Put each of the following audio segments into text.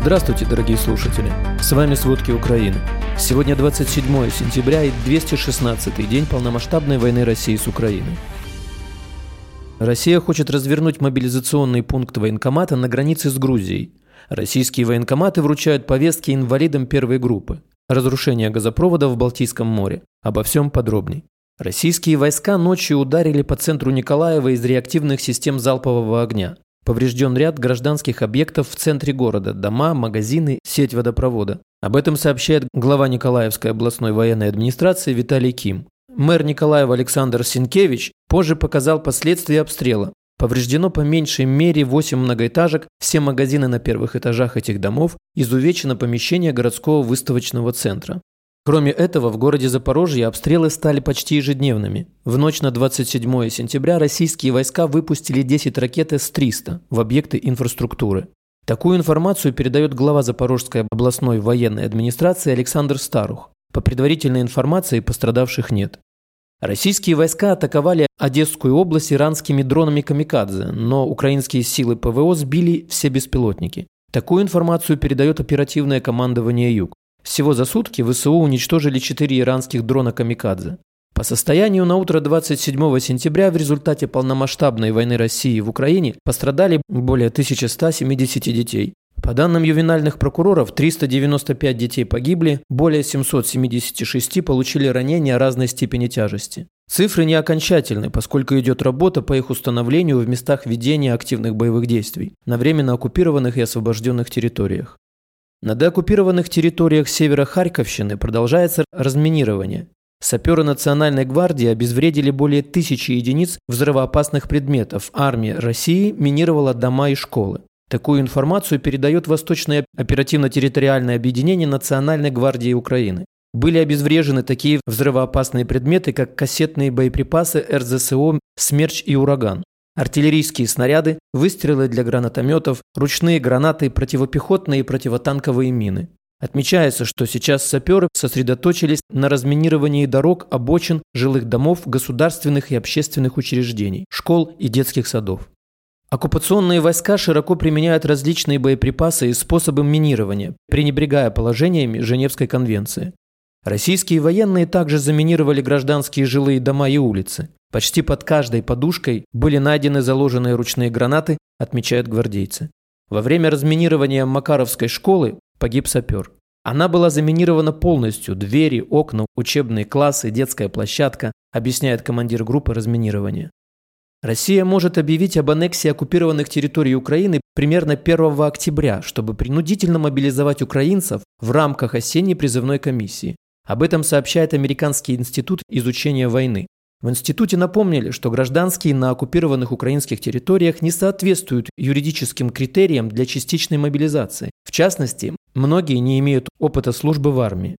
Здравствуйте, дорогие слушатели! С вами «Сводки Украины». Сегодня 27 сентября и 216-й день полномасштабной войны России с Украиной. Россия хочет развернуть мобилизационный пункт военкомата на границе с Грузией. Российские военкоматы вручают повестки инвалидам первой группы. Разрушение газопровода в Балтийском море. Обо всем подробней. Российские войска ночью ударили по центру Николаева из реактивных систем залпового огня. Поврежден ряд гражданских объектов в центре города – дома, магазины, сеть водопровода. Об этом сообщает глава Николаевской областной военной администрации Виталий Ким. Мэр Николаева Александр Синкевич позже показал последствия обстрела. Повреждено по меньшей мере 8 многоэтажек, все магазины на первых этажах этих домов, изувечено помещение городского выставочного центра. Кроме этого, в городе Запорожье обстрелы стали почти ежедневными. В ночь на 27 сентября российские войска выпустили 10 ракет С-300 в объекты инфраструктуры. Такую информацию передает глава Запорожской областной военной администрации Александр Старух. По предварительной информации пострадавших нет. Российские войска атаковали Одесскую область иранскими дронами «Камикадзе», но украинские силы ПВО сбили все беспилотники. Такую информацию передает оперативное командование «Юг». Всего за сутки ВСУ уничтожили 4 иранских дрона «Камикадзе». По состоянию на утро 27 сентября в результате полномасштабной войны России в Украине пострадали более 1170 детей. По данным ювенальных прокуроров, 395 детей погибли, более 776 получили ранения разной степени тяжести. Цифры не окончательны, поскольку идет работа по их установлению в местах ведения активных боевых действий на временно оккупированных и освобожденных территориях. На деоккупированных территориях севера Харьковщины продолжается разминирование. Саперы Национальной гвардии обезвредили более тысячи единиц взрывоопасных предметов. Армия России минировала дома и школы. Такую информацию передает Восточное оперативно-территориальное объединение Национальной гвардии Украины. Были обезврежены такие взрывоопасные предметы, как кассетные боеприпасы РЗСО «Смерч» и «Ураган» артиллерийские снаряды, выстрелы для гранатометов, ручные гранаты, противопехотные и противотанковые мины. Отмечается, что сейчас саперы сосредоточились на разминировании дорог, обочин, жилых домов, государственных и общественных учреждений, школ и детских садов. Оккупационные войска широко применяют различные боеприпасы и способы минирования, пренебрегая положениями Женевской конвенции. Российские военные также заминировали гражданские жилые дома и улицы. Почти под каждой подушкой были найдены заложенные ручные гранаты, отмечают гвардейцы. Во время разминирования Макаровской школы погиб сапер. Она была заминирована полностью – двери, окна, учебные классы, детская площадка, объясняет командир группы разминирования. Россия может объявить об аннексии оккупированных территорий Украины примерно 1 октября, чтобы принудительно мобилизовать украинцев в рамках осенней призывной комиссии. Об этом сообщает Американский институт изучения войны. В институте напомнили, что гражданские на оккупированных украинских территориях не соответствуют юридическим критериям для частичной мобилизации. В частности, многие не имеют опыта службы в армии.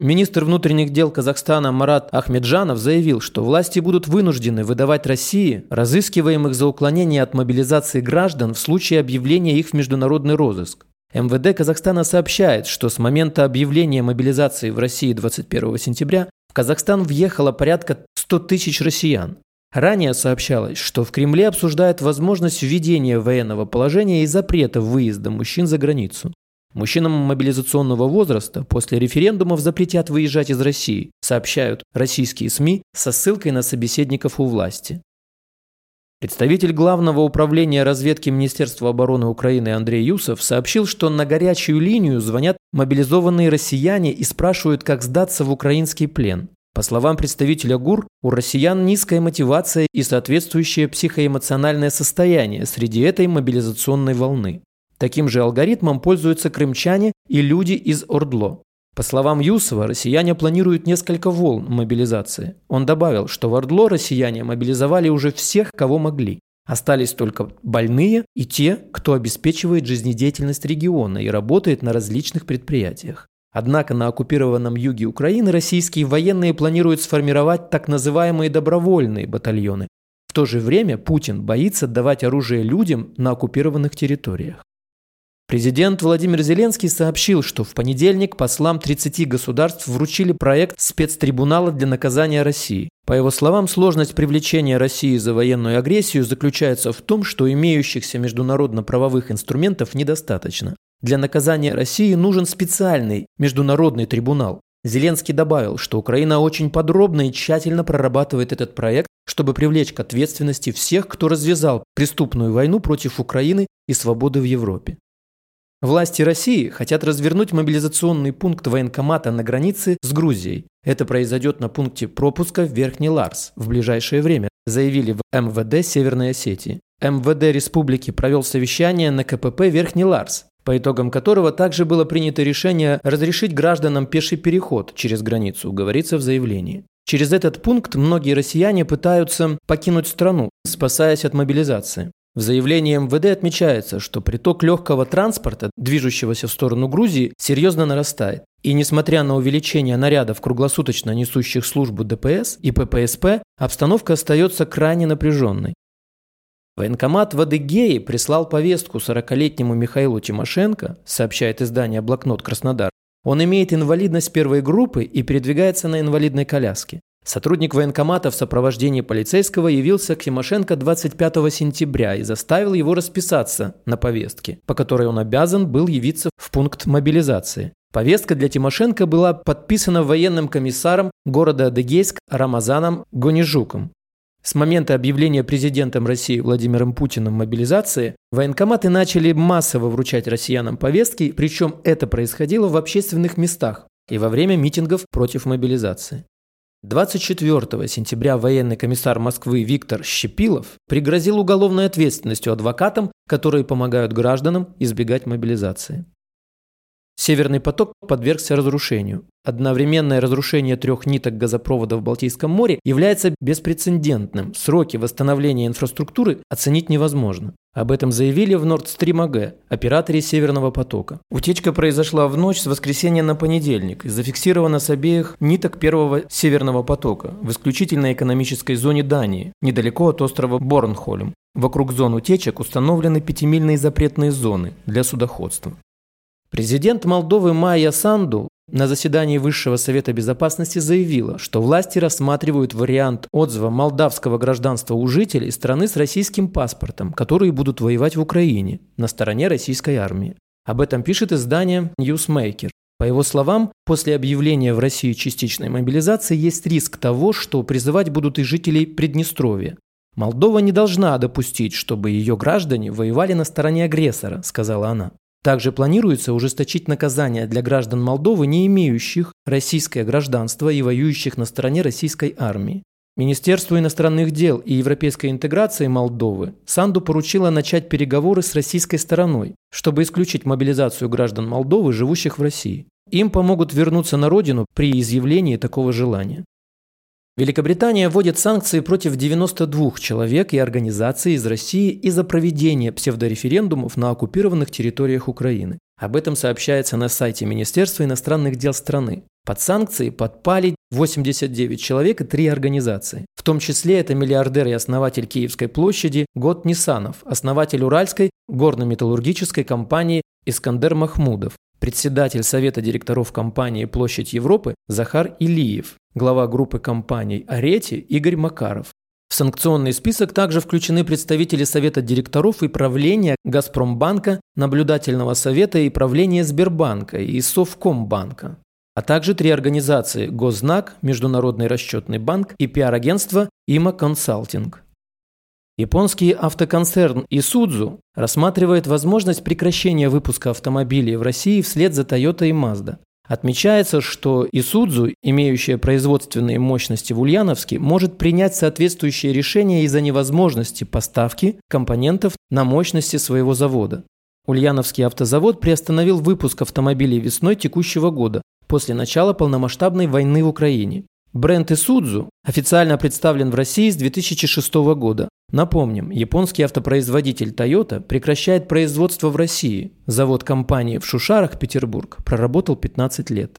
Министр внутренних дел Казахстана Марат Ахмеджанов заявил, что власти будут вынуждены выдавать России разыскиваемых за уклонение от мобилизации граждан в случае объявления их в международный розыск. МВД Казахстана сообщает, что с момента объявления мобилизации в России 21 сентября в Казахстан въехало порядка 100 тысяч россиян. Ранее сообщалось, что в Кремле обсуждают возможность введения военного положения и запрета выезда мужчин за границу. Мужчинам мобилизационного возраста после референдумов запретят выезжать из России, сообщают российские СМИ со ссылкой на собеседников у власти. Представитель Главного управления разведки Министерства обороны Украины Андрей Юсов сообщил, что на горячую линию звонят мобилизованные россияне и спрашивают, как сдаться в украинский плен. По словам представителя ГУР, у россиян низкая мотивация и соответствующее психоэмоциональное состояние среди этой мобилизационной волны. Таким же алгоритмом пользуются крымчане и люди из Ордло. По словам Юсова, россияне планируют несколько волн мобилизации. Он добавил, что в Ордло россияне мобилизовали уже всех, кого могли. Остались только больные и те, кто обеспечивает жизнедеятельность региона и работает на различных предприятиях. Однако на оккупированном юге Украины российские военные планируют сформировать так называемые добровольные батальоны. В то же время Путин боится давать оружие людям на оккупированных территориях. Президент Владимир Зеленский сообщил, что в понедельник послам 30 государств вручили проект спецтрибунала для наказания России. По его словам, сложность привлечения России за военную агрессию заключается в том, что имеющихся международно-правовых инструментов недостаточно. Для наказания России нужен специальный международный трибунал. Зеленский добавил, что Украина очень подробно и тщательно прорабатывает этот проект, чтобы привлечь к ответственности всех, кто развязал преступную войну против Украины и свободы в Европе. Власти России хотят развернуть мобилизационный пункт военкомата на границе с Грузией. Это произойдет на пункте пропуска в Верхний Ларс в ближайшее время, заявили в МВД Северной Осетии. МВД республики провел совещание на КПП Верхний Ларс, по итогам которого также было принято решение разрешить гражданам пеший переход через границу, говорится в заявлении. Через этот пункт многие россияне пытаются покинуть страну, спасаясь от мобилизации. В заявлении МВД отмечается, что приток легкого транспорта, движущегося в сторону Грузии, серьезно нарастает. И несмотря на увеличение нарядов круглосуточно несущих службу ДПС и ППСП, обстановка остается крайне напряженной. Военкомат в Адыгее прислал повестку 40-летнему Михаилу Тимошенко, сообщает издание «Блокнот Краснодар». Он имеет инвалидность первой группы и передвигается на инвалидной коляске. Сотрудник военкомата в сопровождении полицейского явился к Тимошенко 25 сентября и заставил его расписаться на повестке, по которой он обязан был явиться в пункт мобилизации. Повестка для Тимошенко была подписана военным комиссаром города Адыгейск Рамазаном Гонижуком. С момента объявления президентом России Владимиром Путиным мобилизации военкоматы начали массово вручать россиянам повестки, причем это происходило в общественных местах и во время митингов против мобилизации. 24 сентября военный комиссар Москвы Виктор Щепилов пригрозил уголовной ответственностью адвокатам, которые помогают гражданам избегать мобилизации. Северный поток подвергся разрушению. Одновременное разрушение трех ниток газопровода в Балтийском море является беспрецедентным. Сроки восстановления инфраструктуры оценить невозможно. Об этом заявили в Nord Stream AG, операторе Северного потока. Утечка произошла в ночь с воскресенья на понедельник и зафиксирована с обеих ниток первого Северного потока в исключительной экономической зоне Дании, недалеко от острова Борнхольм. Вокруг зон утечек установлены пятимильные запретные зоны для судоходства. Президент Молдовы Майя Санду на заседании Высшего Совета Безопасности заявила, что власти рассматривают вариант отзыва молдавского гражданства у жителей страны с российским паспортом, которые будут воевать в Украине на стороне российской армии. Об этом пишет издание Newsmaker. По его словам, после объявления в России частичной мобилизации есть риск того, что призывать будут и жителей Приднестровья. Молдова не должна допустить, чтобы ее граждане воевали на стороне агрессора, сказала она. Также планируется ужесточить наказания для граждан Молдовы, не имеющих российское гражданство и воюющих на стороне российской армии. Министерству иностранных дел и европейской интеграции Молдовы Санду поручило начать переговоры с российской стороной, чтобы исключить мобилизацию граждан Молдовы, живущих в России. Им помогут вернуться на родину при изъявлении такого желания. Великобритания вводит санкции против 92 человек и организаций из России из-за проведения псевдореферендумов на оккупированных территориях Украины. Об этом сообщается на сайте Министерства иностранных дел страны. Под санкции подпали 89 человек и 3 организации. В том числе это миллиардер и основатель Киевской площади Год Нисанов, основатель Уральской горно-металлургической компании Искандер Махмудов, председатель Совета директоров компании «Площадь Европы» Захар Илиев, глава группы компаний «Арети» Игорь Макаров. В санкционный список также включены представители Совета директоров и правления «Газпромбанка», Наблюдательного совета и правления Сбербанка и Совкомбанка, а также три организации «Гознак», Международный расчетный банк и пиар-агентство «Има Консалтинг». Японский автоконцерн Isuzu рассматривает возможность прекращения выпуска автомобилей в России вслед за Toyota и Mazda. Отмечается, что Isuzu, имеющая производственные мощности в Ульяновске, может принять соответствующее решение из-за невозможности поставки компонентов на мощности своего завода. Ульяновский автозавод приостановил выпуск автомобилей весной текущего года после начала полномасштабной войны в Украине. Бренд Isuzu официально представлен в России с 2006 года. Напомним, японский автопроизводитель Toyota прекращает производство в России. Завод компании в Шушарах, Петербург, проработал 15 лет.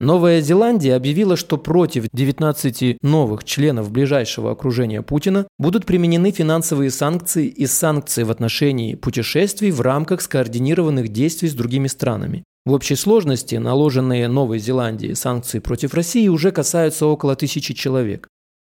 Новая Зеландия объявила, что против 19 новых членов ближайшего окружения Путина будут применены финансовые санкции и санкции в отношении путешествий в рамках скоординированных действий с другими странами. В общей сложности наложенные Новой Зеландии санкции против России уже касаются около тысячи человек.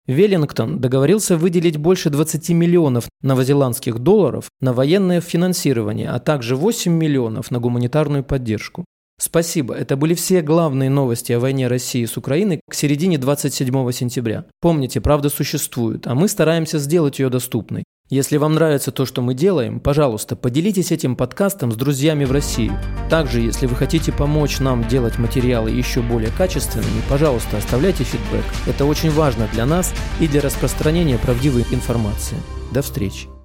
Веллингтон договорился выделить больше 20 миллионов новозеландских долларов на военное финансирование, а также 8 миллионов на гуманитарную поддержку. Спасибо, это были все главные новости о войне России с Украиной к середине 27 сентября. Помните, правда существует, а мы стараемся сделать ее доступной. Если вам нравится то, что мы делаем, пожалуйста, поделитесь этим подкастом с друзьями в России. Также, если вы хотите помочь нам делать материалы еще более качественными, пожалуйста, оставляйте фидбэк. Это очень важно для нас и для распространения правдивой информации. До встречи.